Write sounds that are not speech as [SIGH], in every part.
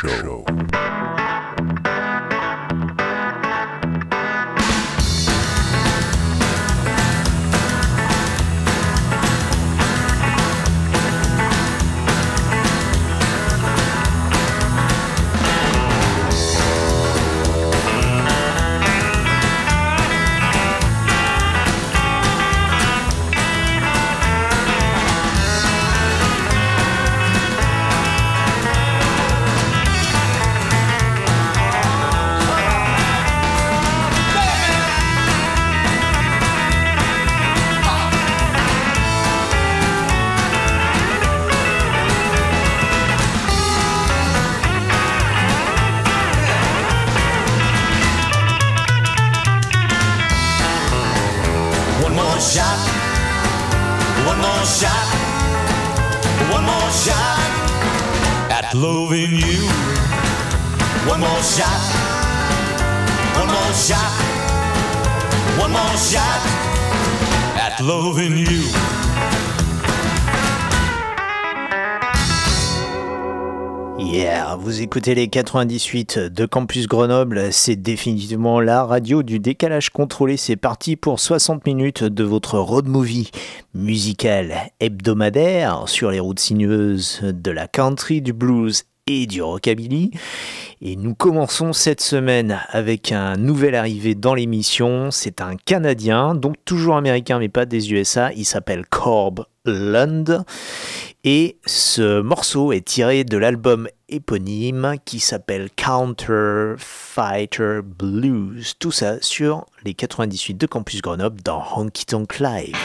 Show. écoutez les 98 de Campus Grenoble, c'est définitivement la radio du décalage contrôlé. C'est parti pour 60 minutes de votre road movie musical hebdomadaire sur les routes sinueuses de la country, du blues et du rockabilly. Et nous commençons cette semaine avec un nouvel arrivé dans l'émission. C'est un Canadien, donc toujours américain mais pas des USA. Il s'appelle Corb Lund. Et ce morceau est tiré de l'album éponyme qui s'appelle Counter Fighter Blues. Tout ça sur les 98 de Campus Grenoble dans Honky Tonk Live.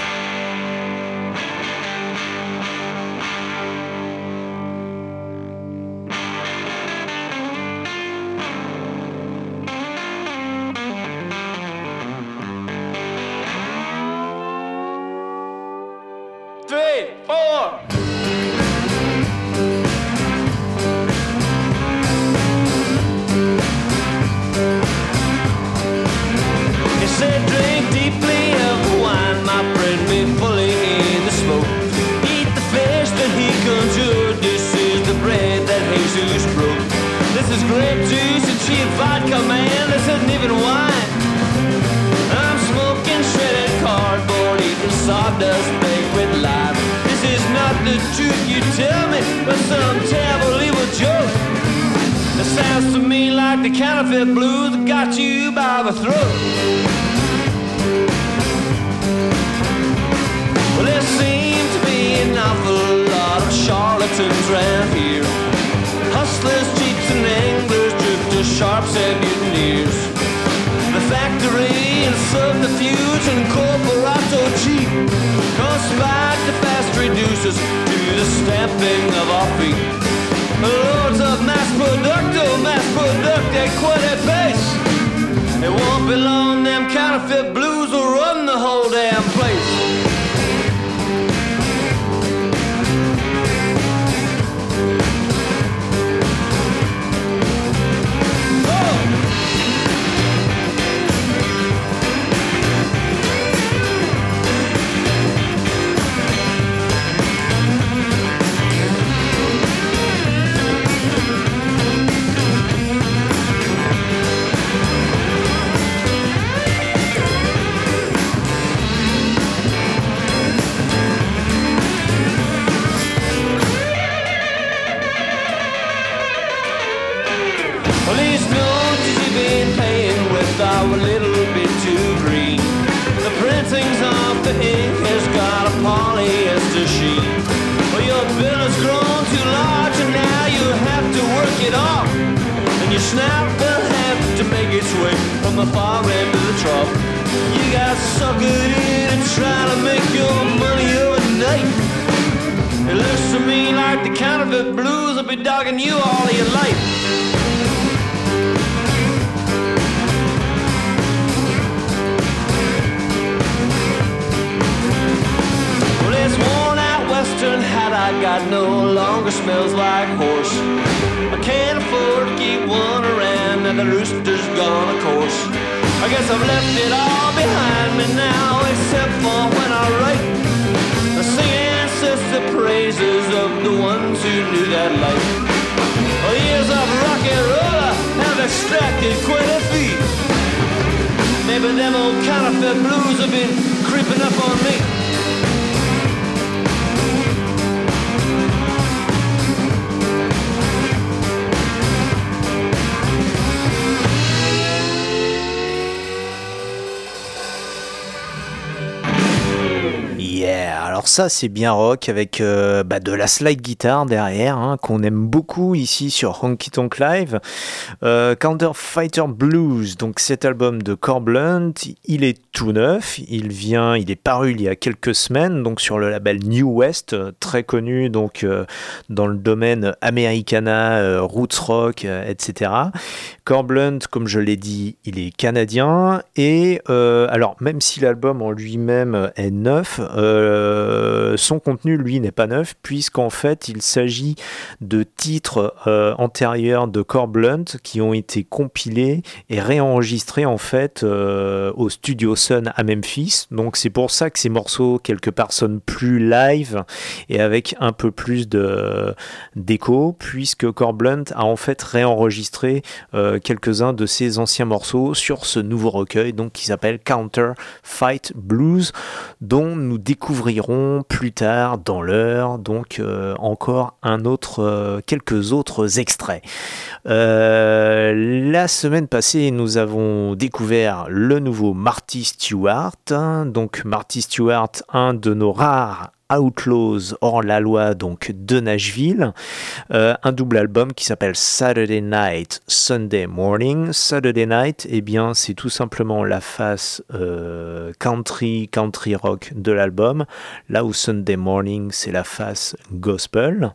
Alors ça c'est bien rock avec euh, bah, de la slide guitare derrière hein, qu'on aime beaucoup ici sur Honky Tonk Live. Euh, Counter Fighter Blues, donc cet album de Corblunt, il est tout neuf, il vient, il est paru il y a quelques semaines donc sur le label New West, très connu donc euh, dans le domaine Americana, roots rock, etc. Corblunt, comme je l'ai dit, il est canadien et alors même si l'album en lui-même est neuf, euh, son contenu, lui, n'est pas neuf, puisqu'en fait, il s'agit de titres euh, antérieurs de Core Blunt qui ont été compilés et réenregistrés en fait euh, au Studio Sun à Memphis. Donc c'est pour ça que ces morceaux, quelque part, sonnent plus live et avec un peu plus de d'écho, puisque Core Blunt a en fait réenregistré quelques-uns de ses anciens morceaux sur ce nouveau recueil, donc qui s'appelle Counter Fight Blues, dont nous découvrirons plus tard dans l'heure, donc euh, encore un autre, euh, quelques autres extraits. Euh, la semaine passée, nous avons découvert le nouveau Marty Stewart. donc Marty Stewart, un de nos rares Outlaws hors la loi donc de Nashville, euh, un double album qui s'appelle Saturday Night, Sunday Morning. Saturday Night, eh bien c'est tout simplement la face euh, country, country rock de l'album, là où Sunday Morning c'est la face gospel.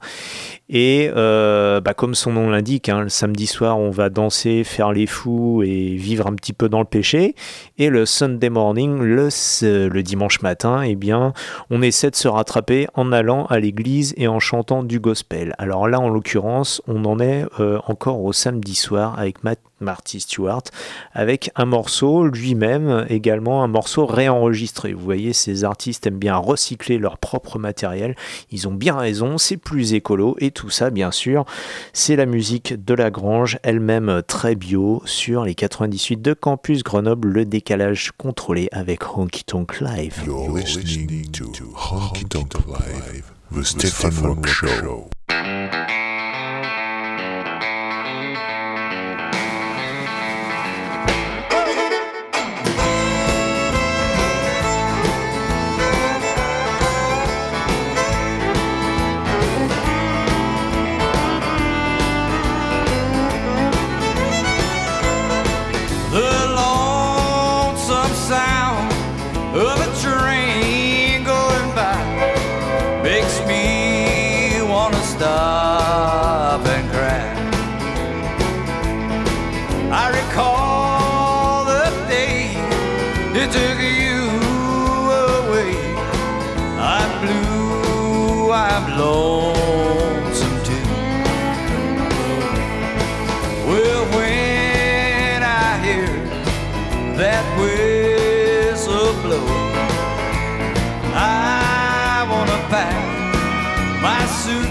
Et euh, bah, comme son nom l'indique, hein, le samedi soir on va danser, faire les fous et vivre un petit peu dans le péché. Et le Sunday morning, le, le dimanche matin, eh bien on essaie de se rattraper en allant à l'église et en chantant du gospel. Alors là en l'occurrence on en est euh, encore au samedi soir avec Matt Marty Stewart, avec un morceau lui-même, également un morceau réenregistré. Vous voyez, ces artistes aiment bien recycler leur propre matériel, ils ont bien raison, c'est plus écolo, et tout ça, bien sûr, c'est la musique de la Grange, elle-même très bio, sur les 98 de Campus Grenoble, le décalage contrôlé avec Honky Tonk Live. You're listening to Honky Tonk Live, the Stephen Rock Show.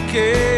care.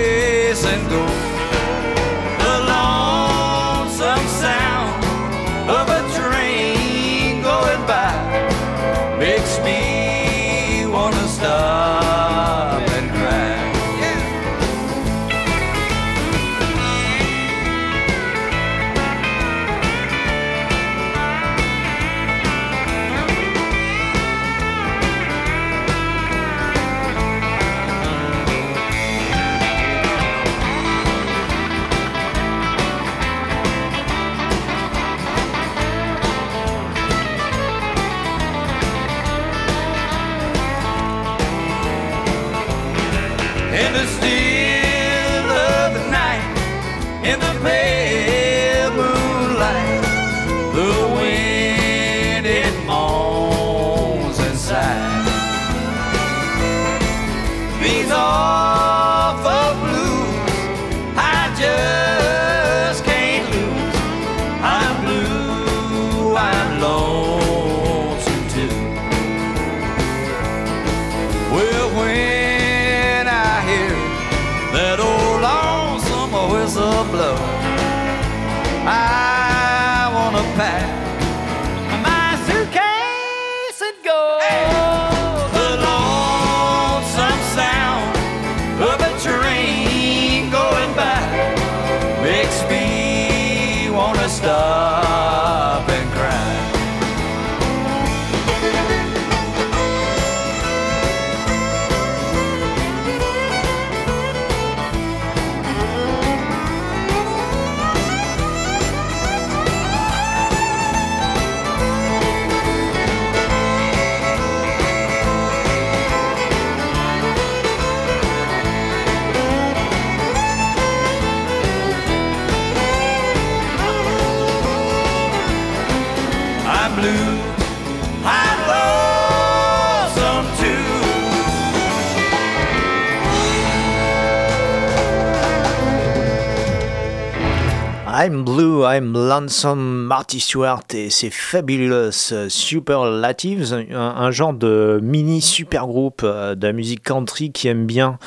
I'm Blue, I'm Lonesome, Marty Stewart et c'est Fabulous Superlatives, un, genre de mini super groupe euh, de la musique country qui aime bien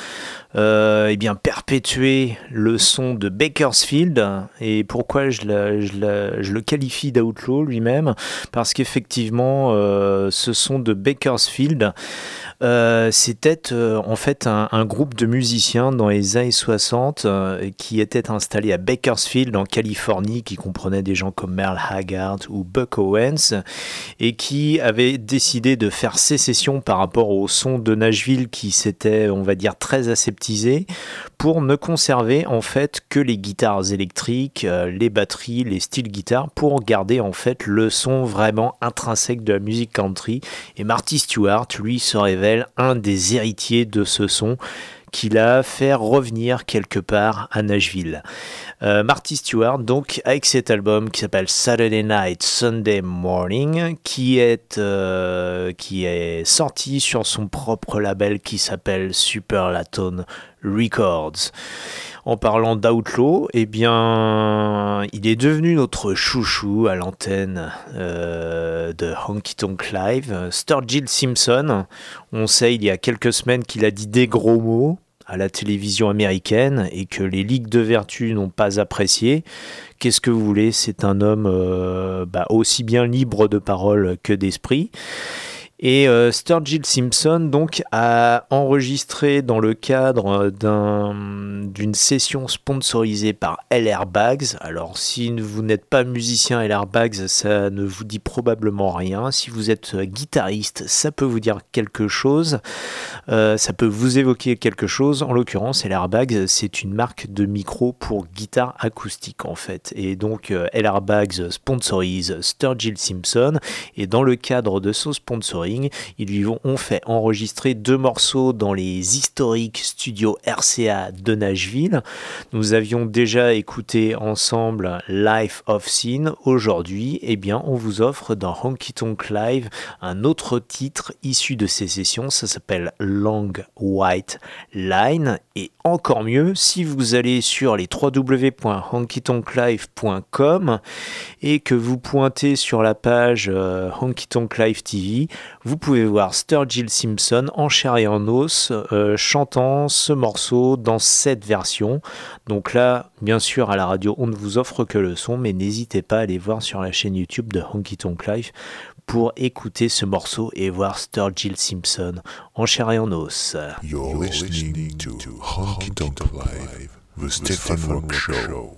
euh, eh bien, perpétuer le son de Bakersfield. Et pourquoi je, le qualifie d'outlaw lui-même? Parce qu'effectivement, euh, ce son de Bakersfield, euh, c'était en fait un, groupe de musiciens dans les années 60 qui était installé à Bakersfield en Californie, qui comprenait des gens comme Merle Haggard ou Buck Owens, et qui avait décidé de faire sécession par rapport au son de Nashville qui s'était, on va dire, très pour ne conserver en fait que les guitares électriques, euh, les batteries, les styles guitares pour garder en fait le son vraiment intrinsèque de la musique country. Et Marty Stewart, lui, se révèle un des héritiers de ce son qu'il a fait revenir quelque part à Nashville. Euh, Marty Stewart, donc, avec cet album qui s'appelle Saturday Night, Sunday Morning, qui est, euh, qui est sorti sur son propre label qui s'appelle Superlatone Records. En parlant d'Outlaw, eh bien, il est devenu notre chouchou à l'antenne euh, de Honky Tonk Live. Sturgill Simpson, on sait il y a quelques semaines qu'il a dit des gros mots à la télévision américaine et que les ligues de vertu n'ont pas apprécié. Qu'est-ce que vous voulez? C'est un homme euh, bah, aussi bien libre de parole que d'esprit. Et euh, Sturgill Simpson donc a enregistré dans le cadre d'une session sponsorisée par LR Bags. Alors si vous n'êtes pas musicien LR Bags, ça ne vous dit probablement rien. Si vous êtes guitariste, ça peut vous dire quelque chose. Euh, ça peut vous évoquer quelque chose. En l'occurrence, LR Bags, c'est une marque de micro pour guitare acoustique en fait. Et donc euh, LR Bags sponsorise Sturgill Simpson. Et dans le cadre de ce sponsoring, ils lui ont fait enregistrer deux morceaux dans les historiques studios RCA de Nashville. Nous avions déjà écouté ensemble Life of Sin. Aujourd'hui, eh bien, on vous offre dans Honky Tonk Live un autre titre issu de ces sessions. Ça s'appelle Long White Line. Et encore mieux, si vous allez sur les www.honkytonklive.com et que vous pointez sur la page euh, Honky Tonk Live TV, vous pouvez voir Sturgill Simpson en chair et en os euh, chantant ce morceau dans cette version. Donc là, bien sûr, à la radio, on ne vous offre que le son, mais n'hésitez pas à aller voir sur la chaîne YouTube de Honky Tonk Life pour écouter ce morceau et voir Sturgill Simpson en chair et en os. You're listening to Honky Tonk Live, the Stephen Rock Show.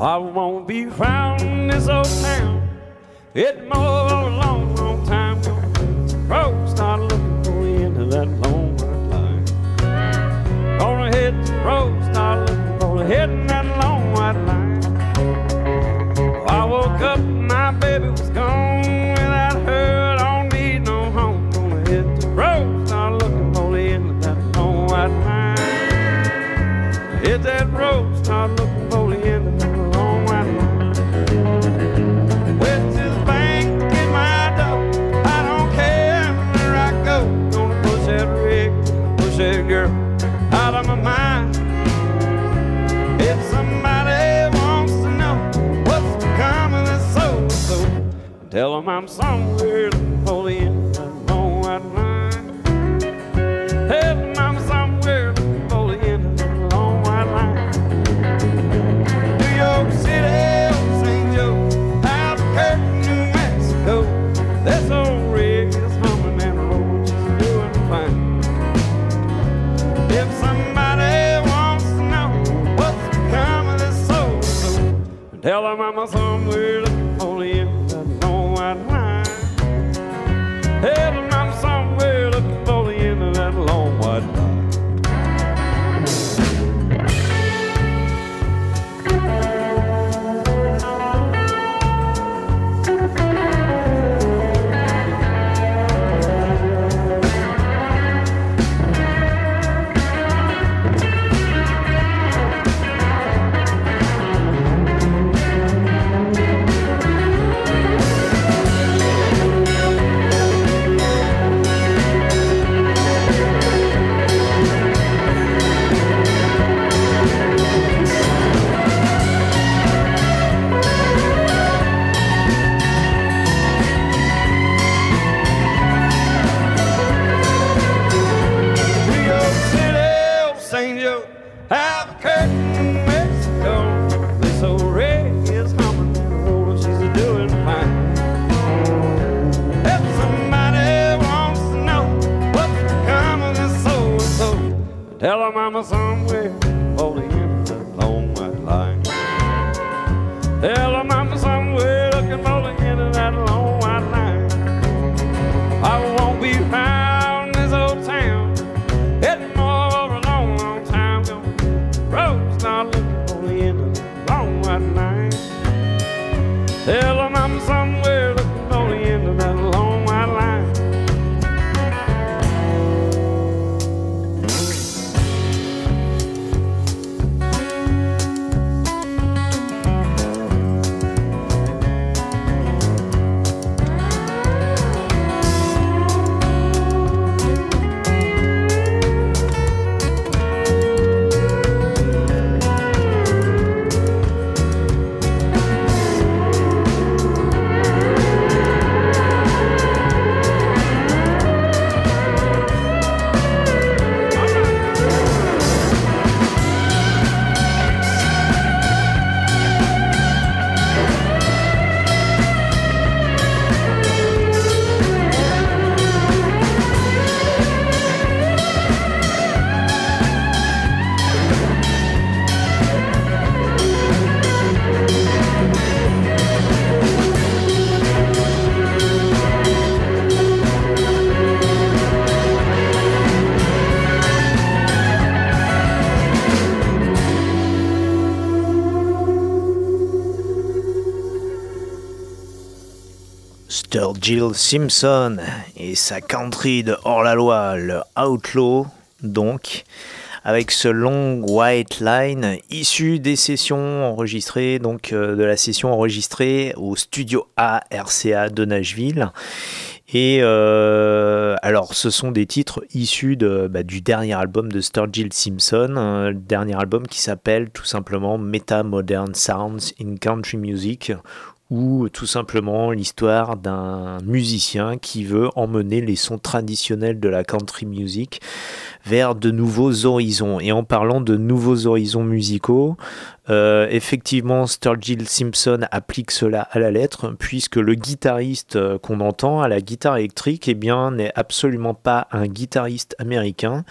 I won't be found in this old town. It's more a long, long time ago. Road start looking for the end of that long white line. Gonna hit the road, start looking for the head in that long white line. I woke up, my baby was gone. Without her, I'm somewhere in Napoleon. Hello. Sturgill Simpson et sa country de hors-la-loi, le Outlaw, donc, avec ce long white line issu des sessions enregistrées, donc euh, de la session enregistrée au studio A RCA de Nashville. Et euh, alors, ce sont des titres issus bah, du dernier album de Sturgill Simpson, un dernier album qui s'appelle tout simplement Meta Modern Sounds in Country Music, ou tout simplement l'histoire d'un musicien qui veut emmener les sons traditionnels de la country music vers de nouveaux horizons. Et en parlant de nouveaux horizons musicaux, euh, effectivement, Sturgill Simpson applique cela à la lettre, puisque le guitariste euh, qu'on entend à la guitare électrique, eh bien, n'est absolument pas un guitariste américain.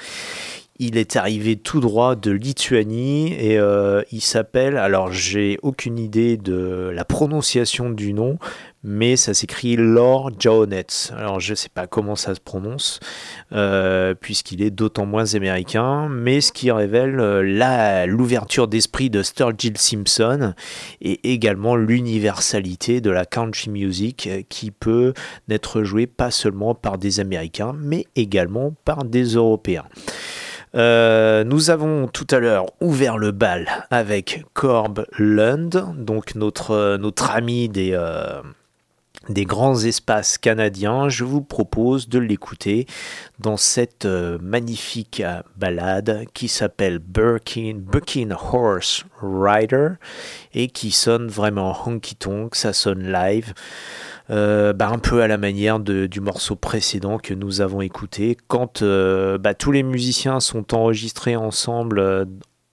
Il est arrivé tout droit de Lituanie et euh, il s'appelle, alors j'ai aucune idée de la prononciation du nom, mais ça s'écrit Lord Jones. Alors je ne sais pas comment ça se prononce, euh, puisqu'il est d'autant moins américain, mais ce qui révèle euh, l'ouverture d'esprit de Sturgill Simpson et également l'universalité de la country music qui peut n'être jouée pas seulement par des Américains, mais également par des Européens. Euh, nous avons tout à l'heure ouvert le bal avec Corb Lund, donc notre, euh, ami des, euh, des grands espaces canadiens. Je vous propose de l'écouter dans cette magnifique balade qui s'appelle Birkin, Bucking Horse Rider et qui sonne vraiment honky tonk, ça sonne live. Euh, bah, un peu à la manière du morceau précédent que nous avons écouté. Quand euh, bah, tous les musiciens sont enregistrés ensemble euh,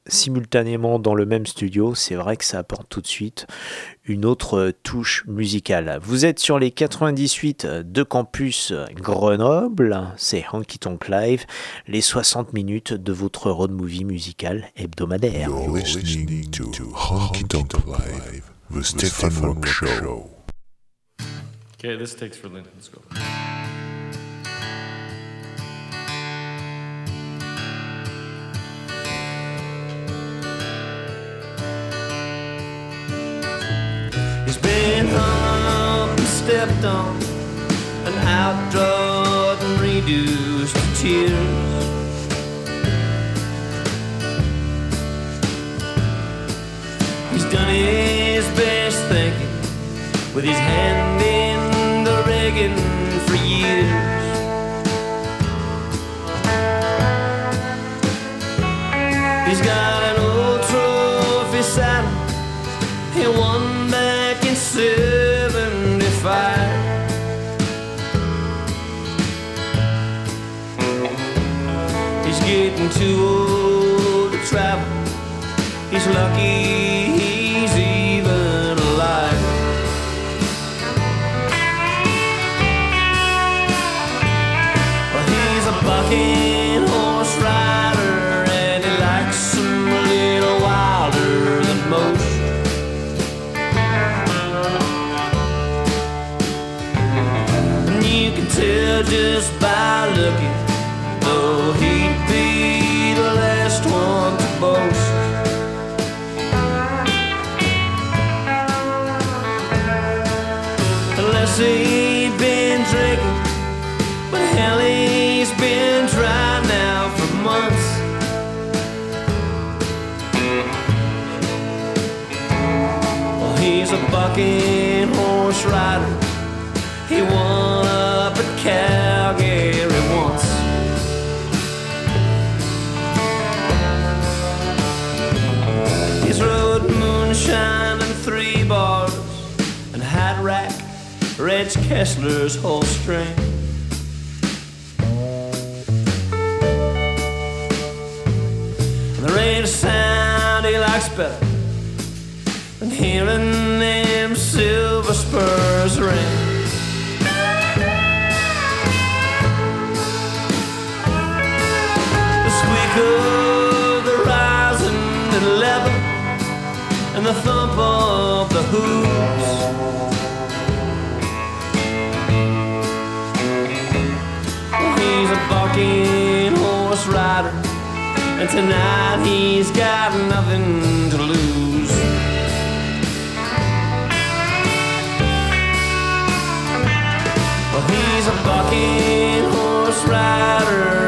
simultanément dans le même studio, c'est vrai que ça apporte tout de suite une autre touche musicale. Vous êtes sur les 98 de Campus Grenoble, c'est Honky Tonk Live, les 60 minutes de votre road movie musical hebdomadaire. You're listening to Honky Tonk Live, the Stefan Rock Show. Okay, this takes for Lynn. Let's go. He's been hung and stepped on and outdrawn and reduced to tears. He's done his best thinking with his hand Reg Kessler's whole string. And there ain't a sound he likes better than hearing them silver spurs ring. The squeak of the rising and leather and the thump of the hooves. Bucking horse rider, and tonight he's got nothing to lose. Well, he's a bucking horse rider,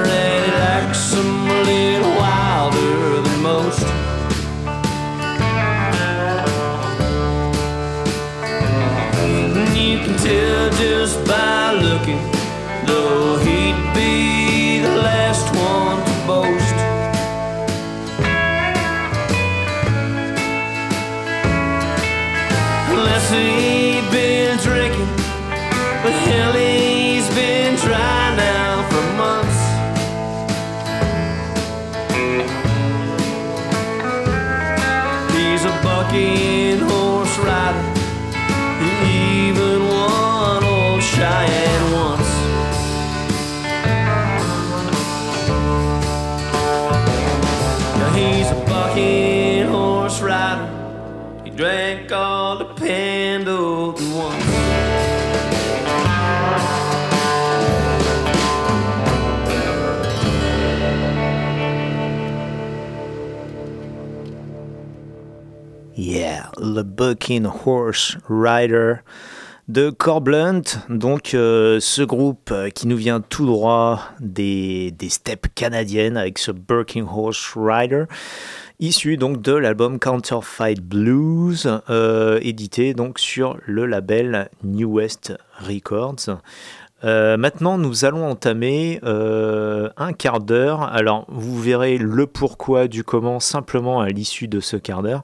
Le Bucking Horse Rider de Corblunt. Donc, euh, ce groupe euh, qui nous vient tout droit des, des steppes canadiennes avec ce Bucking Horse Rider. Issu donc de l'album Counterfeit Blues, euh, édité donc sur le label New West Records. Euh, maintenant, nous allons entamer euh, un quart d'heure. Alors, vous verrez le pourquoi du comment simplement à l'issue de ce quart d'heure.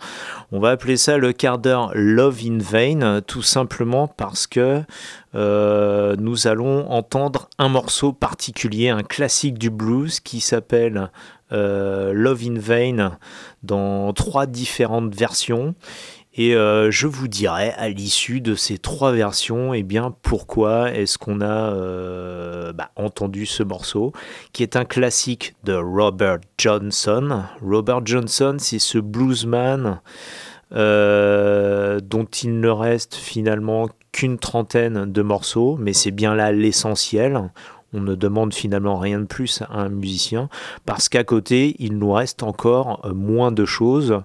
On va appeler ça le quart d'heure Love in Vain, tout simplement parce que euh, nous allons entendre un morceau particulier, un classique du blues qui s'appelle Love in Vain dans trois différentes versions. Et euh, je vous dirai à l'issue de ces trois versions, eh bien pourquoi est-ce qu'on a euh, bah, entendu ce morceau, qui est un classique de Robert Johnson. Robert Johnson, c'est ce bluesman euh, dont il ne reste finalement qu'une trentaine de morceaux, mais c'est bien là l'essentiel. On ne demande finalement rien de plus à un musicien parce qu'à côté, il nous reste encore euh, moins de choses.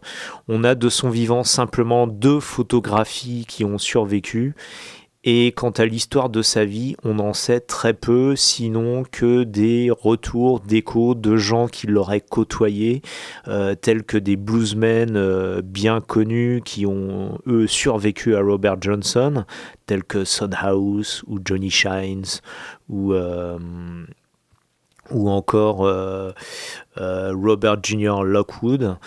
On a de son vivant simplement deux photographies qui ont survécu. Et quant à l'histoire de sa vie, on en sait très peu, sinon que des retours d'échos de gens qui l'auraient côtoyé, euh, tels que des bluesmen euh, bien connus qui ont, eux, survécu à Robert Johnson, tels que Son House ou Johnny Shines ou, euh, ou encore Robert Jr. Lockwood.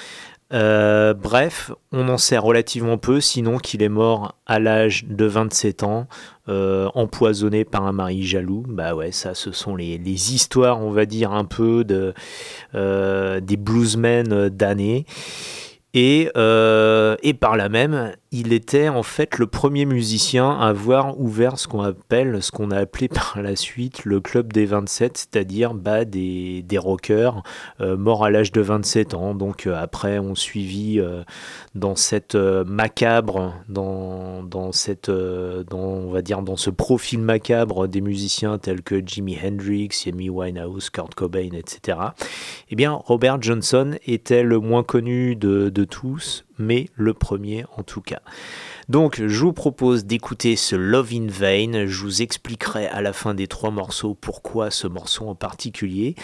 Euh, bref, on en sait relativement peu, sinon qu'il est mort à l'âge de 27 ans, euh, empoisonné par un mari jaloux. Bah ouais, ça, ce sont les, histoires, on va dire, un peu de, euh, des bluesmen d'années. Et, et par là même, il était en fait le premier musicien à avoir ouvert ce qu'on appelle, ce qu'on a appelé [LAUGHS] par la suite le club des 27, c'est-à-dire bah, des, rockers euh, morts à l'âge de 27 ans. Donc euh, après, on suivit euh, dans cette macabre, dans, on va dire dans ce profil macabre des musiciens tels que Jimi Hendrix, Amy Winehouse, Kurt Cobain, etc. Eh bien, Robert Johnson était le moins connu de tous, mais le premier en tout cas. Donc, je vous propose d'écouter ce Love in Vain. Je vous expliquerai à la fin des trois morceaux pourquoi ce morceau en particulier.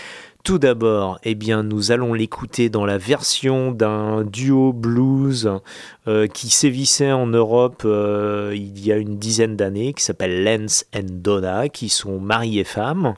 Tout d'abord, eh bien, nous allons l'écouter dans la version d'un duo blues euh, qui sévissait en Europe euh, il y a une dizaine d'années, qui s'appelle Lance and Donna, qui sont mari et femme.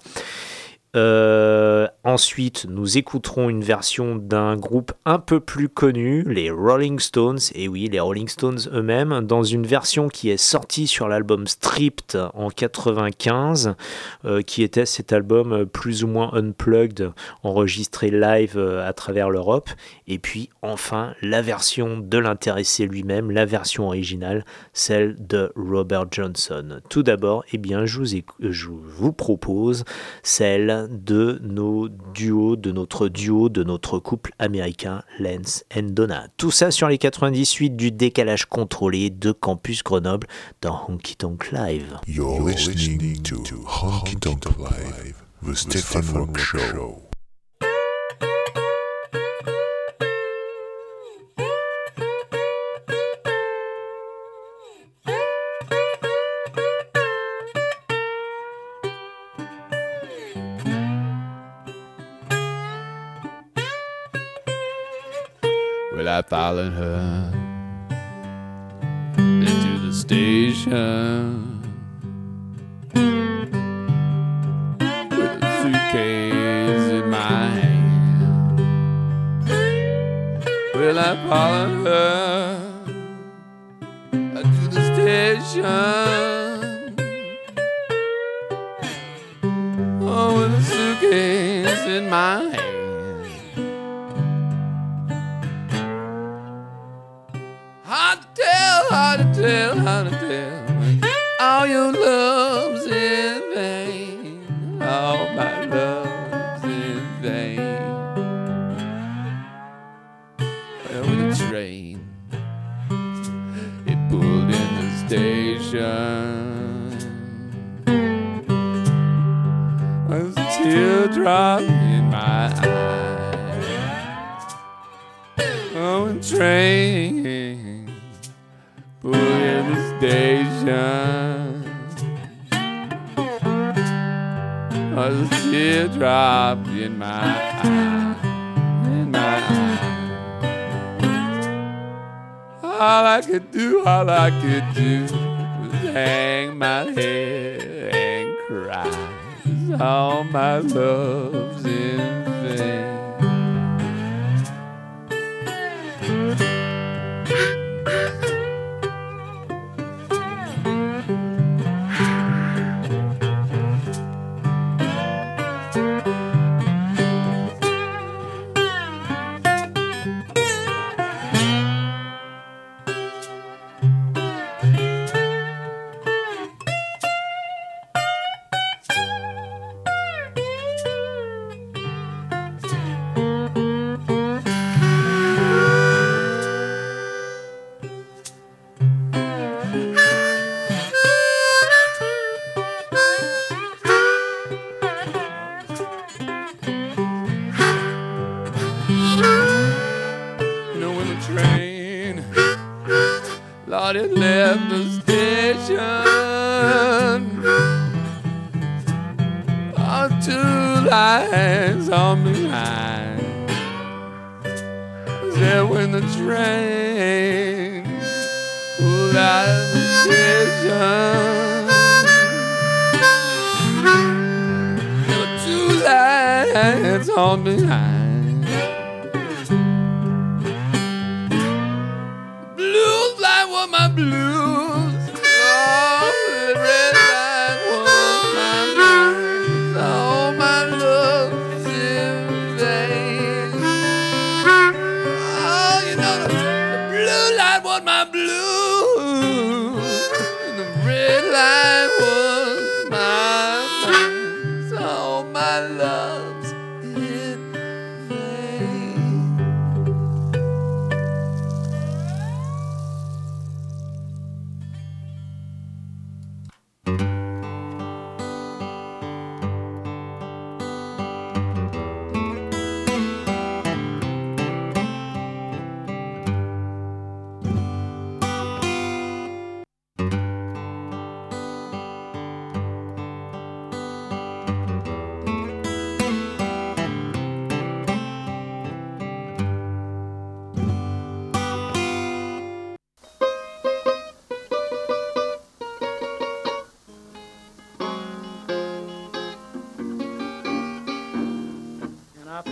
Euh, ensuite, nous écouterons une version d'un groupe un peu plus connu, les Rolling Stones, et oui, les Rolling Stones eux-mêmes, dans une version qui est sortie sur l'album Stripped en 95, euh, qui était cet album plus ou moins unplugged, enregistré live euh, à travers l'Europe. Et puis, enfin, la version de l'intéressé lui-même, la version originale, celle de Robert Johnson. Tout d'abord, eh bien, je vous propose celle de nos duos, de notre duo, de notre couple américain Lance and Donna. Tout ça sur les 98 du décalage contrôlé de Campus Grenoble dans Honky Tonk Live. You're listening to Honky Tonk Live, the Stefan Rock Show. I followed her into the station with a suitcase in my hand. Well, I followed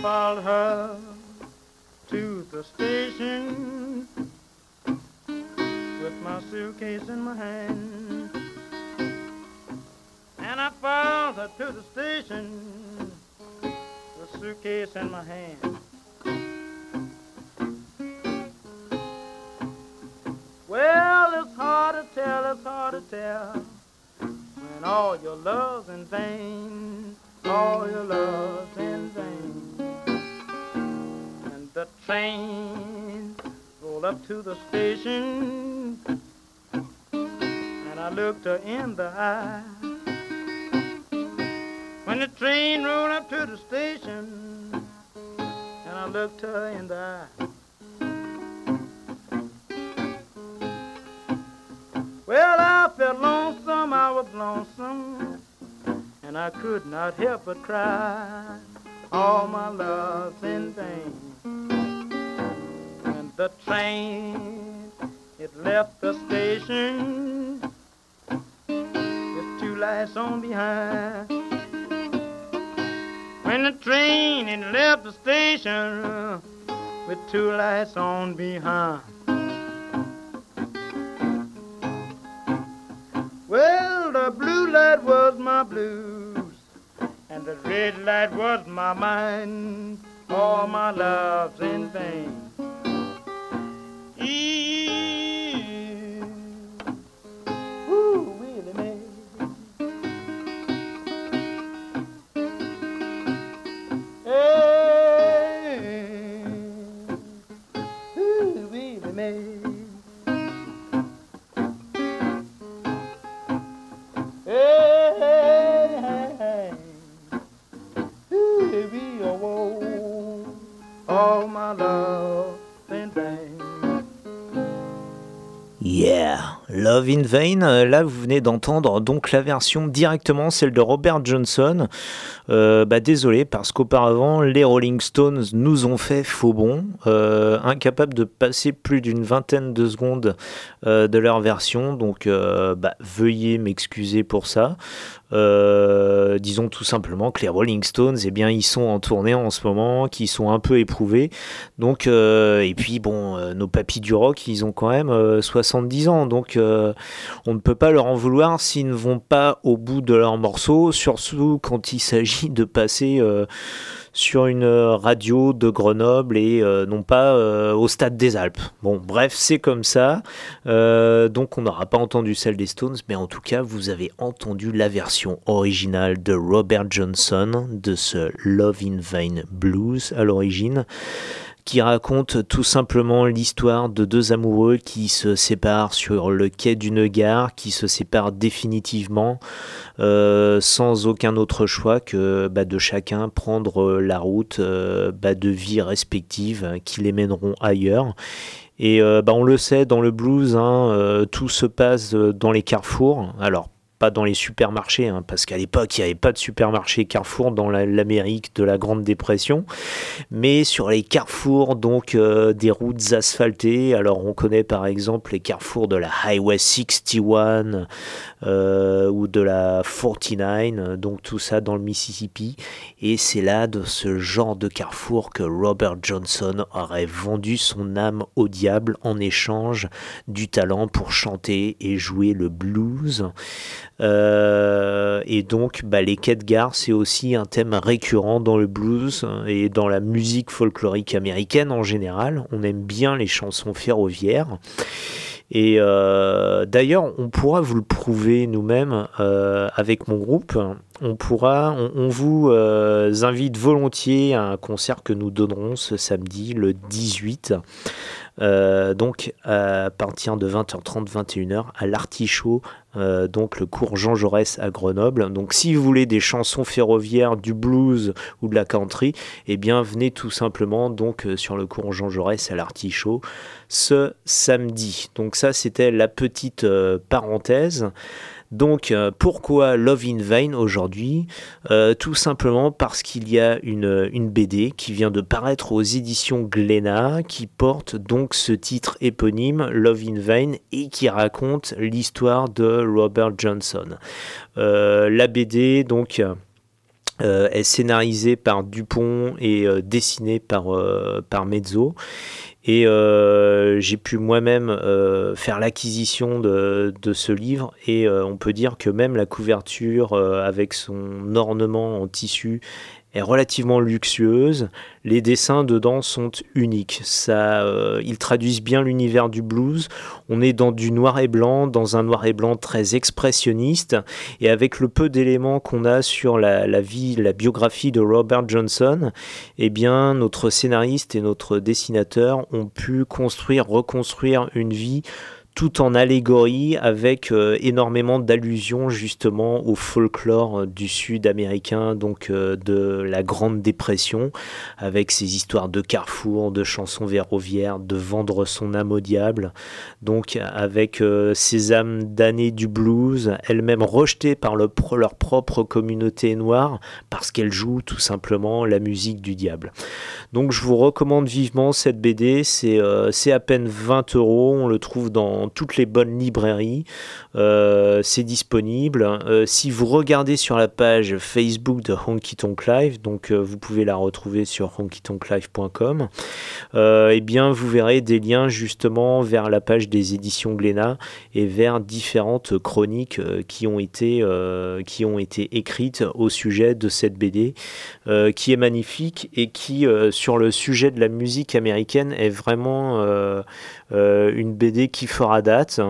followed her to the station with my suitcase in my hand. And I followed her to the station, the suitcase in my hand. The station, and I looked her in the eye. When the train rolled up to the station, and I looked her in the eye. Well, I felt lonesome, I was lonesome, and I could not help but cry. All my love's in Train, it left the station with two lights on behind. When the train, it left the station with two lights on behind. Well, the blue light was my blues, and the red light was my mind. All my love's in vain. Vain. Euh, Là, vous venez d'entendre donc la version directement, celle de Robert Johnson. Euh, bah, désolé, parce qu'auparavant, les Rolling Stones nous ont fait faux bon, euh, incapables de passer plus d'une vingtaine de secondes de leur version. Donc, bah, veuillez m'excuser pour ça. Euh, disons tout simplement que les Rolling Stones, eh bien, ils sont en tournée en ce moment, qui sont un peu éprouvés. Donc, euh, et puis bon, euh, nos papis du rock, ils ont quand même euh, 70 ans, donc on ne peut pas leur en vouloir s'ils ne vont pas au bout de leur morceau, surtout quand il s'agit de passer sur une euh, radio de Grenoble et euh, non pas euh, au stade des Alpes. Bon, bref, c'est comme ça. Donc on n'aura pas entendu celle des Stones, mais en tout cas, vous avez entendu la version originale de Robert Johnson de ce Love in Vain Blues à l'origine qui raconte tout simplement l'histoire de deux amoureux qui se séparent sur le quai d'une gare, qui se séparent définitivement, euh, sans aucun autre choix que bah, de chacun prendre la route euh, bah, de vie respective hein, qui les mèneront ailleurs. Et euh, bah, on le sait, dans le blues, hein, tout se passe dans les carrefours. Alors, pas dans les supermarchés, hein, parce qu'à l'époque, il n'y avait pas de supermarché Carrefour dans la- l'Amérique de la Grande Dépression, mais sur les carrefours, donc euh, des routes asphaltées. Alors, on connaît par exemple les carrefours de la Highway 61 euh, ou de la 49, donc tout ça dans le Mississippi. Et c'est là, de ce genre de carrefour, que Robert Johnson aurait vendu son âme au diable en échange du talent pour chanter et jouer le blues. Euh, et donc, bah, les quais de gare, c'est aussi un thème récurrent dans le blues et dans la musique folklorique américaine en général. On aime bien les chansons ferroviaires. Et euh, d'ailleurs, on pourra vous le prouver nous-mêmes euh, avec mon groupe. On pourra, on, vous invite volontiers à un concert que nous donnerons ce samedi, le 18. Euh, donc à partir de 20h30, 21h à l'Artichaut, euh, donc le cours Jean Jaurès à Grenoble. Donc si vous voulez des chansons ferroviaires, du blues ou de la country, eh bien venez tout simplement donc euh, sur le cours Jean Jaurès à l'Artichaut ce samedi. Donc ça c'était la petite parenthèse. Donc euh, pourquoi Love in Vain aujourd'hui Euh, Tout simplement parce qu'il y a une, BD qui vient de paraître aux éditions Glénat qui porte donc ce titre éponyme Love in Vain et qui raconte l'histoire de Robert Johnson. Euh, la BD donc est scénarisée par Dupont et dessinée par Mezzo. Et euh, j'ai pu moi-même euh, faire l'acquisition de, ce livre. Et euh, on peut dire que même la couverture avec son ornement en tissu est relativement luxueuse. Les dessins dedans sont uniques. Ça, euh, ils traduisent bien l'univers du blues. On est dans du noir et blanc, dans un noir et blanc très expressionniste. Et avec le peu d'éléments qu'on a sur la, la vie, la biographie de Robert Johnson, eh bien, notre scénariste et notre dessinateur ont pu construire, reconstruire une vie tout en allégorie avec euh, énormément d'allusions justement au folklore euh, du sud américain, donc euh, de la Grande Dépression, avec ses histoires de carrefour, de chansons ferroviaires, de vendre son âme au diable, donc avec euh, ces âmes damnées du blues, elles-mêmes rejetées par leur propre communauté noire, parce qu'elles jouent tout simplement la musique du diable. Donc je vous recommande vivement cette BD, c'est à peine 20 euros, on le trouve dans toutes les bonnes librairies, Euh, c'est disponible. Euh, si vous regardez sur la page Facebook de Honky Tonk Live, donc euh, vous pouvez la retrouver sur honkytonklive.com, eh bien vous verrez des liens justement vers la page des éditions Glénat et vers différentes chroniques qui ont été qui ont été écrites au sujet de cette BD qui est magnifique et qui sur le sujet de la musique américaine est vraiment une BD qui fera date.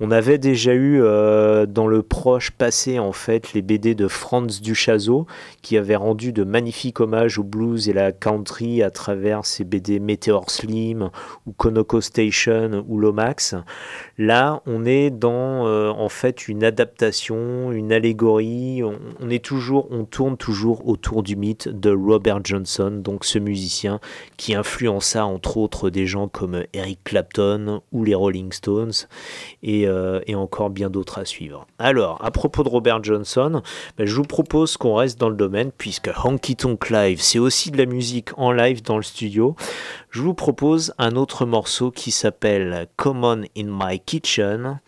On avait déjà eu euh, dans le proche passé en fait les BD de Franz Duchazo qui avait rendu de magnifiques hommages au blues et la country à travers ses BD Meteor Slim ou Konoko Station ou Lomax. Là, on est dans euh, en fait une adaptation, une allégorie. On, on est toujours, on tourne toujours autour du mythe de Robert Johnson, donc ce musicien qui influença entre autres des gens comme Eric Clapton ou les Rolling Stones et, euh, et encore bien d'autres à suivre. Alors, à propos de Robert Johnson, ben, je vous propose qu'on reste dans le domaine puisque Honky Tonk Live, c'est aussi de la musique en live dans le studio. Je vous propose un autre morceau qui s'appelle Common in My Kitchen,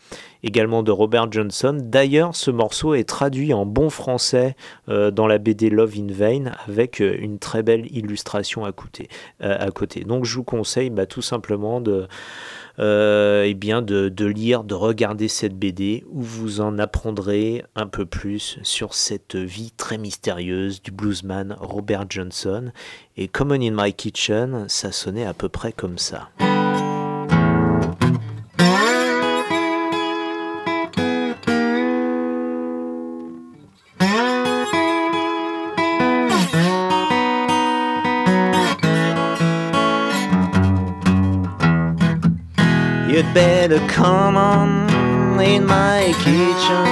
également de Robert Johnson. D'ailleurs, ce morceau est traduit en bon français euh, dans la BD Love in Vain avec euh, une très belle illustration à côté. euh. Donc, je vous conseille bah, tout simplement de, eh bien de, de lire, de regarder cette BD où vous en apprendrez un peu plus sur cette vie très mystérieuse du bluesman Robert Johnson. Et Common in My Kitchen, ça sonnait à peu près comme ça. Better come on in my kitchen.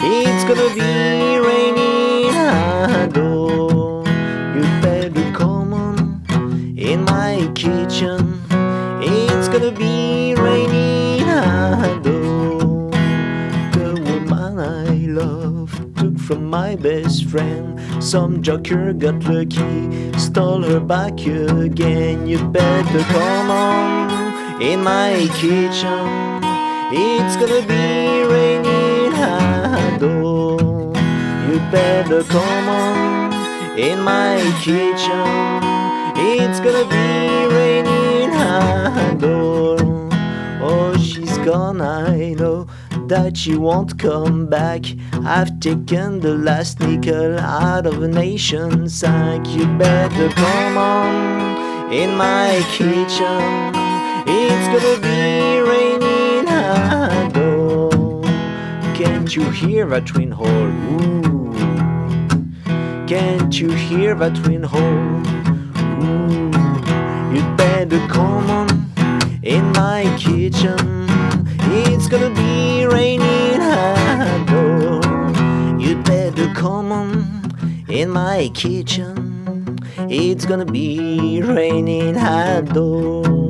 It's gonna be raining outdoor. You'd better come on in my kitchen. It's gonna be raining outdoor. The woman I love took from my best friend. Some joker got lucky, stole her back again. You better come on in my kitchen. It's gonna be raining outdoor. You better come on in my kitchen. It's gonna be raining outdoor. Oh, she's gone, I know. that she won't come back. I've taken the last nickel out of a nation sack. You better come on in my kitchen. It's gonna be raining hard. Oh, can't you hear that twin hole? Ooh. Can't you hear that twin hole? Ooh. You'd better come on in my kitchen. It's gonna be raining hard. Oh, you'd better come on in my kitchen. It's gonna be raining hard. Oh.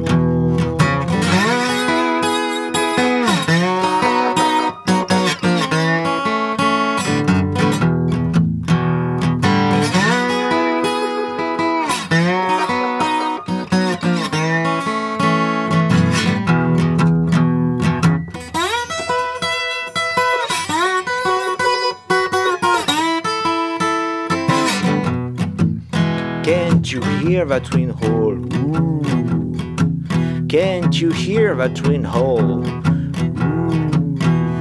Hear that twin hole? Can't you hear that twin hole?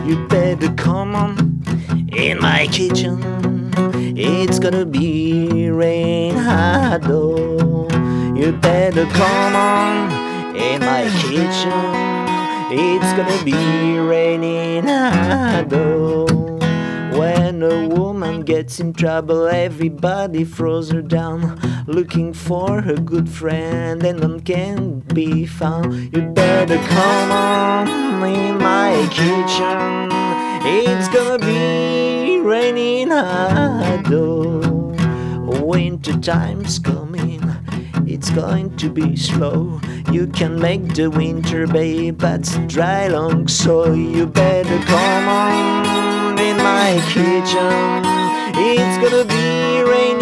You better come on in my kitchen. It's gonna be rain hard. Oh. You better come on in my kitchen. It's gonna be raining hard. When a woman gets in trouble, everybody throws her down, looking for her good friend, and none can be found. You better come on in my kitchen. It's gonna be raining hard. Oh, winter time's coming. It's going to be slow. You can make the winter, babe, but dry long, so you better come on in my kitchen. It's gonna be raining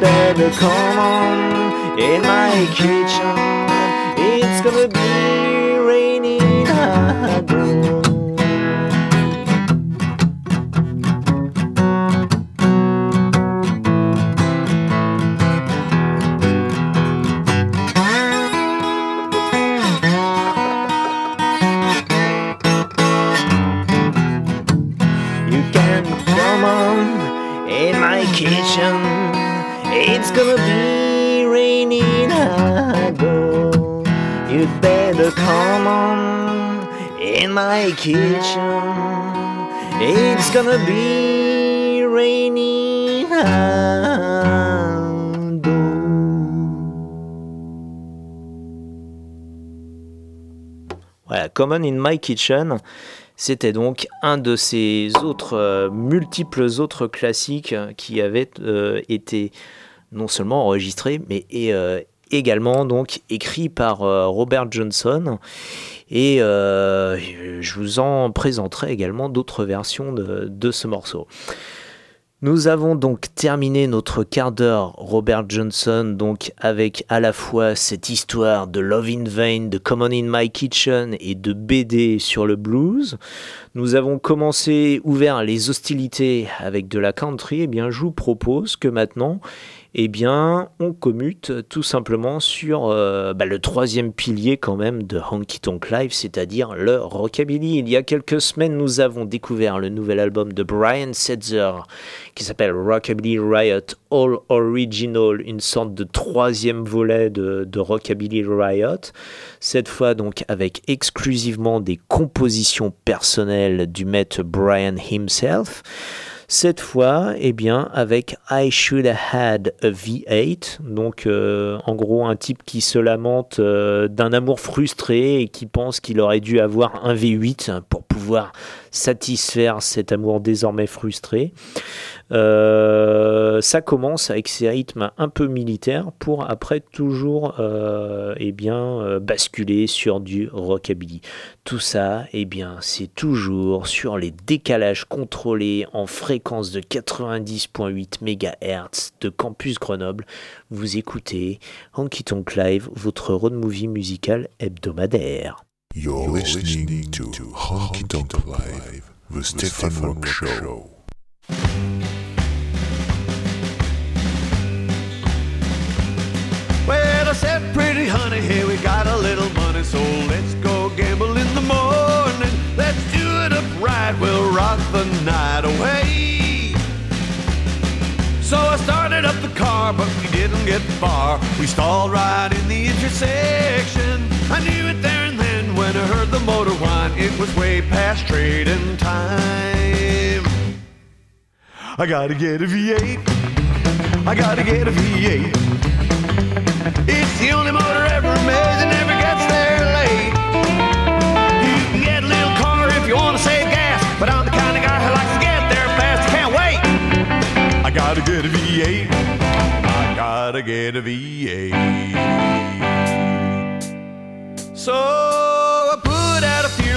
better come on in my kitchen. It's gonna be raining hard. Kitchen. It's gonna be raining. Voilà, Common in My Kitchen, c'était donc un de ces autres, euh, multiples autres classiques qui avaient euh, été non seulement enregistrés, mais et, euh, également donc écrits par euh, Robert Johnson. Et euh, je vous en présenterai également d'autres versions de, ce morceau. Nous avons donc terminé notre quart d'heure Robert Johnson donc avec à la fois cette histoire de Love in Vain, de Common in My Kitchen et de BD sur le blues. Nous avons commencé ouvert les hostilités avec de la country. Et bien, je vous propose que maintenant, eh bien, on commute tout simplement sur euh, bah, le troisième pilier quand même de Honky Tonk Live, c'est-à-dire le rockabilly. Il y a quelques semaines, nous avons découvert le nouvel album de Brian Setzer qui s'appelle Rockabilly Riot All Original, une sorte de troisième volet de, Rockabilly Riot. Cette fois donc avec exclusivement des compositions personnelles du maître Brian himself. Cette fois, eh bien, avec I Should Have Had a V8, donc euh, en gros un type qui se lamente euh, d'un amour frustré et qui pense qu'il aurait dû avoir un V8 pour pouvoir satisfaire cet amour désormais frustré. Euh, ça commence avec ces rythmes un peu militaires pour après toujours euh, eh bien, euh, basculer sur du rockabilly. Tout ça, eh bien, c'est toujours sur les décalages contrôlés en fréquence de 90.8 MHz de Campus Grenoble. Vous écoutez Honky Tonk Live, votre road movie musical hebdomadaire. You're listening to Honky Tonk Live, the Stefan Rock Show. Well, I said, pretty honey, here we got a little money. so let's go gamble in the morning. Let's do it upright, we'll rock the night away. So I started up the car, but we didn't get far. We stalled right in the intersection. I knew it there then when I heard the motor whine. It was way past trading time. I gotta get a V8. I gotta get a V8. It's the only motor ever made that never gets there late. You can get a little car if you want to save gas, but I'm the kind of guy who likes to get there fast. I Can't wait. I gotta get a V8. I gotta get a V8. So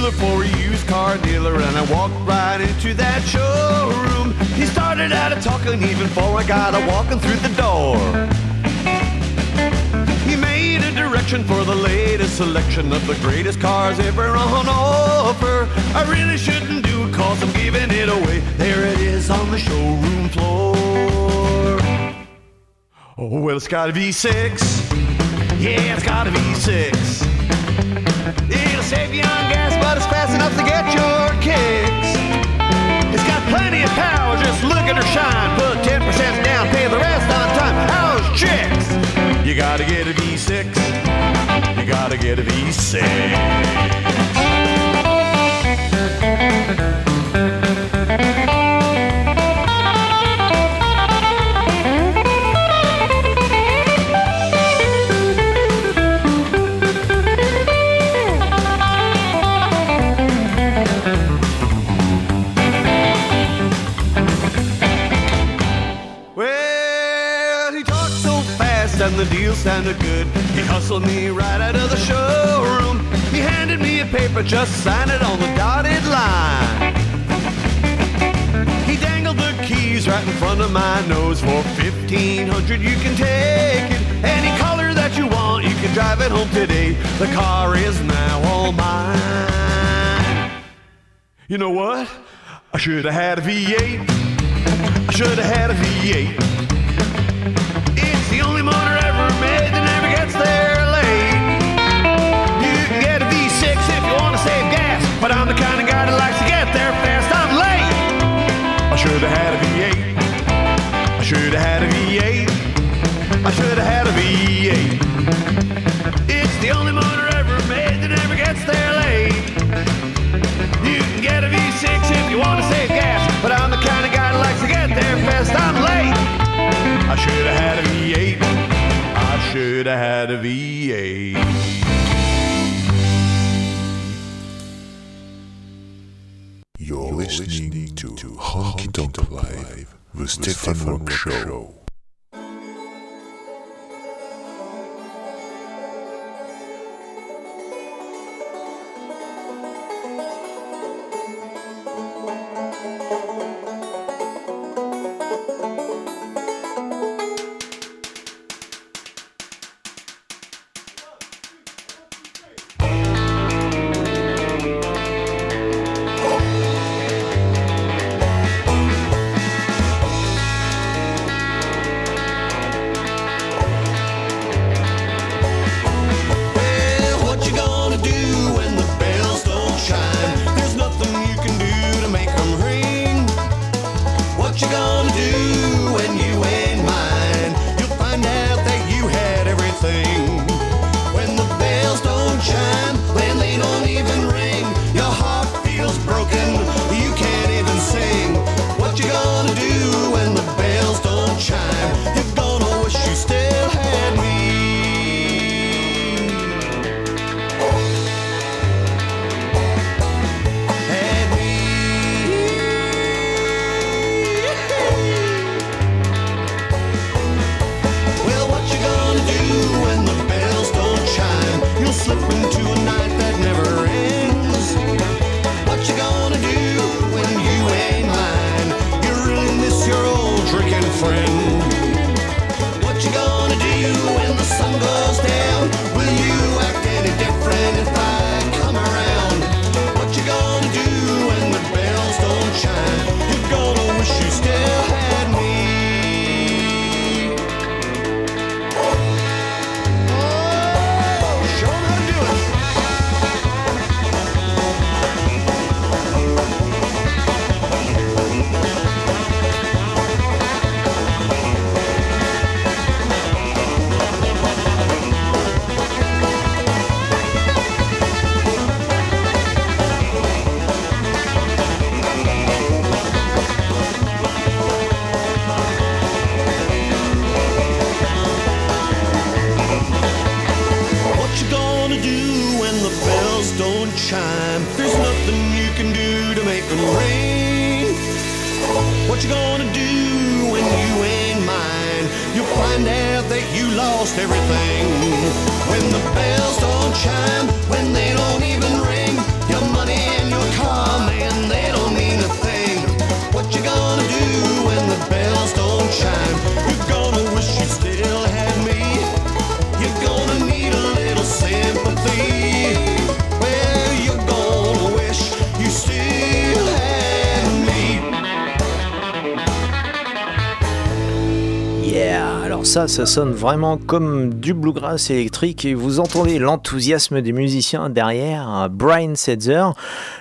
a for a used car dealer and I walked right into that showroom. He started out a talking even before I got a walking through the door. He made a direction for the latest selection of the greatest cars ever on offer. I really shouldn't do it cause I'm giving it away. There it is on the showroom floor. Oh, well, it's got a V6. Yeah, it's gotta be six. It'll save you on gas, but it's fast enough to get your kicks. It's got plenty of power, just look at her shine. Put 10% down, pay the rest on time. How's? You gotta get a V6. You gotta get a V6. Deal sounded good. He hustled me right out of the showroom. He handed me a paper, just sign it on the dotted line. He dangled the keys right in front of my nose for 1500 you can take it. Any color that you want, you can drive it home today. The car is now all mine. You know what? I should have had a V8. I should have had a V8. Should have had a V8. I should have had a V8. I should have had a V8. It's the only motor should have had a V8. You're listening to Honky Tonk Live, the Stefan Rock Show. Ça, sonne vraiment comme du bluegrass électrique et vous entendez l'enthousiasme des musiciens derrière. Brian Setzer,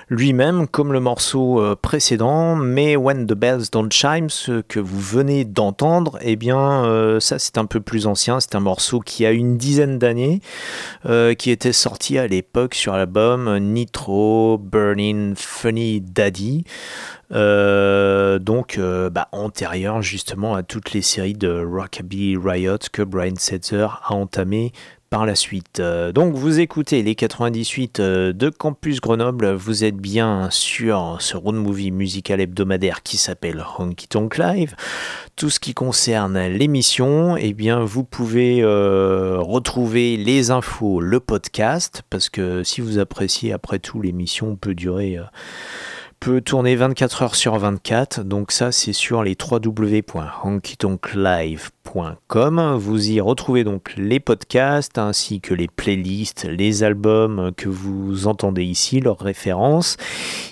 lui-même, comme le morceau euh, précédent, mais When the Bells Don't Chime, ce que vous venez d'entendre, eh bien, euh, ça c'est un peu plus ancien. C'est un morceau qui a une dizaine d'années, euh, qui était sorti à l'époque sur l'album Nitro Burning Funny Daddy. Euh, donc euh, bah, antérieur justement à toutes les séries de Rockabilly Riot que Brian Setzer a entamé par la suite. Euh, donc vous écoutez les 98 euh, de Campus Grenoble, vous êtes bien sur ce road movie musical hebdomadaire qui s'appelle Honky Tonk Live. Tout ce qui concerne l'émission, eh bien vous pouvez retrouver les infos, le podcast, parce que si vous appréciez après tout l'émission peut durer peut tourner 24 heures sur 24. Donc ça, c'est sur les www.honkytonklive.com. Vous y retrouvez donc les podcasts ainsi que les playlists, les albums que vous entendez ici, leurs références.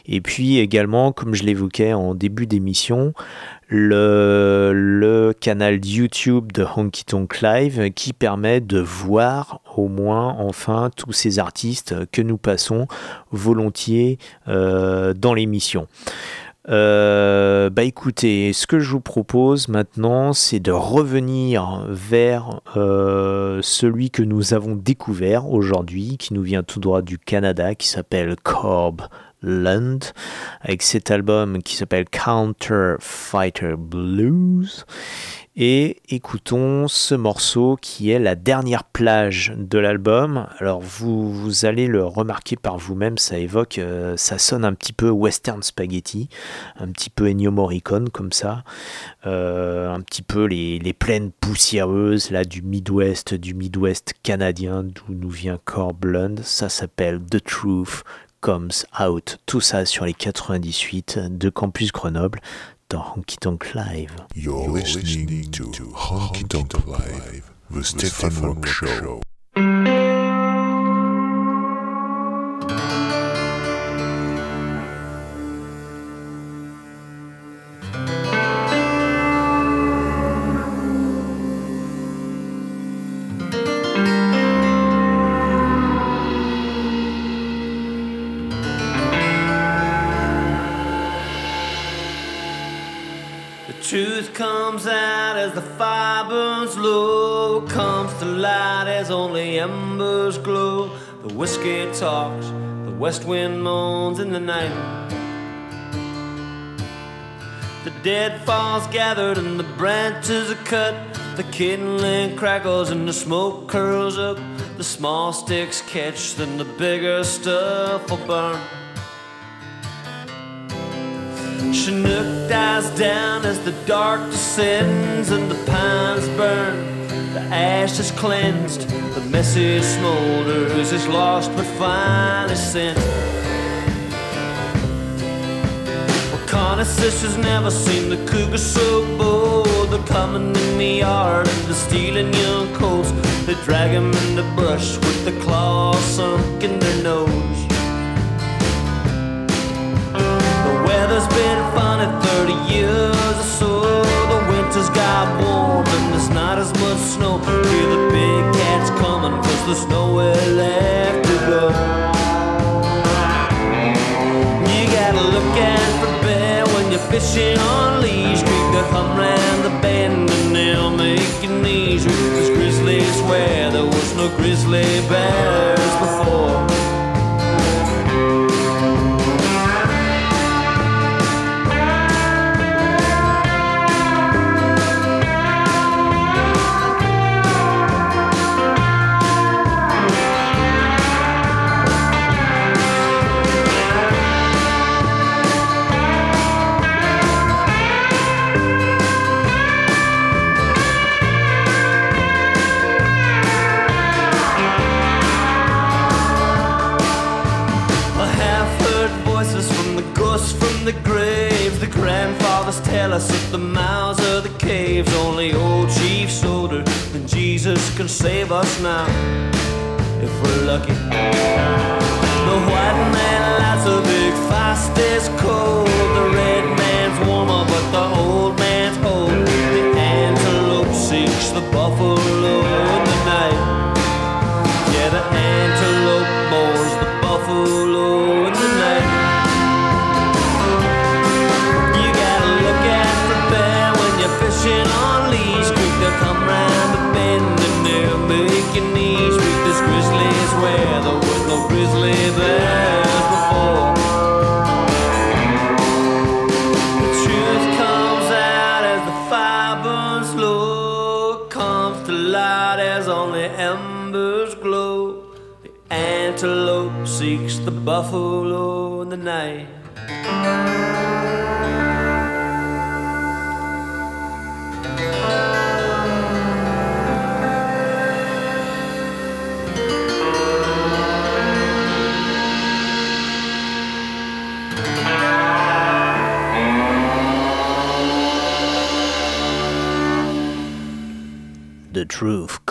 Et puis également, comme je l'évoquais en début d'émission, le, canal YouTube de Honky Tonk Live qui permet de voir au moins enfin tous ces artistes que nous passons volontiers euh, dans l'émission. Euh, bah écoutez, ce que je vous propose maintenant, c'est de revenir vers euh, celui que nous avons découvert aujourd'hui, qui nous vient tout droit du Canada, qui s'appelle Corb Land, avec cet album qui s'appelle Counter Fighter Blues. Et écoutons ce morceau qui est la dernière plage de l'album. Alors vous, vous allez le remarquer par vous-même, ça évoque, euh, ça sonne un petit peu western spaghetti, un petit peu Ennio Morricone comme ça, euh, un petit peu les, les plaines poussiéreuses là du Midwest, du Midwest canadien d'où nous vient Corblund. Ça s'appelle The Truth Comes Out. Tout ça sur les 98 de Campus Grenoble dans Honky Tonk Live. You're listening to Honky Tonk Live, the Stefan Rock Show. Whiskey talks, the west wind moans in the night. The dead falls gathered and the branches are cut. The kindling crackles and the smoke curls up. The small sticks catch, then the bigger stuff will burn. Chinook dies down as the dark descends and the pines burn. The ash is cleansed, the message smolders, is lost but finally sent. Sisters never seen the cougar so bold. They're coming in the yard and they're stealing young colts. They drag 'em in the brush with the claws sunk in their nose. The weather's been funny 30 years or so. The winter's got warm snow. Hear the big cats coming cause there's nowhere left to go. You gotta look out for bear when you're fishing on Lee Street. They come round the bend and they'll make your knees. Cause grizzlies swear there was no grizzly bears before.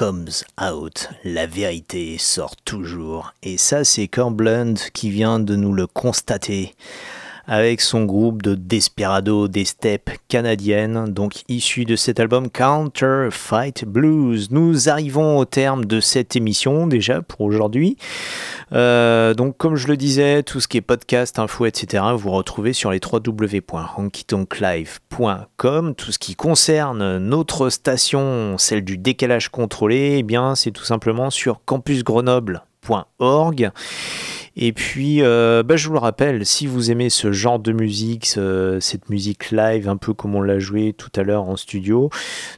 Comes out. La vérité sort toujours. Et ça, c'est Cornblunt qui vient de nous le constater avec son groupe de Desperado des steppes canadiennes, donc issu de cet album Counter Fight Blues. Nous arrivons au terme de cette émission déjà pour aujourd'hui. Euh, donc comme je le disais, tout ce qui est podcast, info, etc., vous retrouvez sur les www.honkytonklive.com. Tout ce qui concerne notre station, celle du décalage contrôlé, eh bien c'est tout simplement sur campusgrenoble.org. Et puis, euh, bah, je vous le rappelle, si vous aimez ce genre de musique, ce- cette musique live, un peu comme on l'a joué tout à l'heure en studio,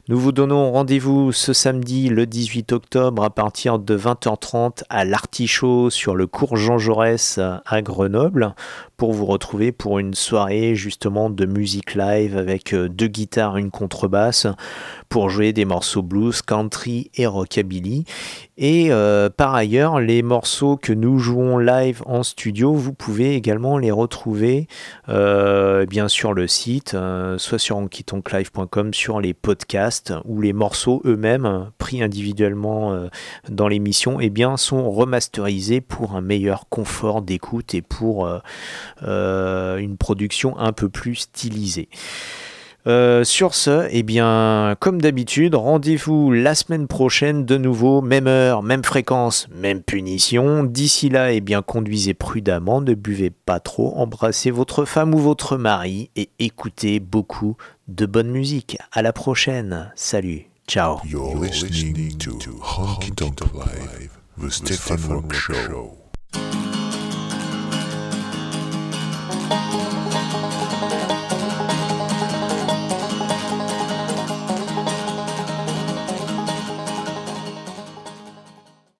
nous vous donnons rendez-vous ce samedi, le 18 octobre, à partir de 20h30 à l'Artichaut sur le cours Jean Jaurès à Grenoble, pour vous retrouver pour une soirée justement de musique live avec euh, deux guitares, une contrebasse, pour jouer des morceaux blues, country et rockabilly. Et euh, par ailleurs, les morceaux que nous jouons live en studio, vous pouvez également les retrouver euh, bien sur le site, euh, soit sur honkytonklive.com, sur les podcasts, où les morceaux eux-mêmes, pris individuellement euh, dans l'émission, eh bien, sont remasterisés pour un meilleur confort d'écoute et pour une production un peu plus stylisée. Euh, sur ce, eh bien, comme d'habitude, rendez-vous la semaine prochaine de nouveau, même heure, même fréquence, même punition. D'ici là, eh bien, conduisez prudemment, ne buvez pas trop, embrassez votre femme ou votre mari et écoutez beaucoup de bonne musique. À la prochaine. Salut. Ciao. You're listening to Honky Tonk Live, the Stefan Rock Show.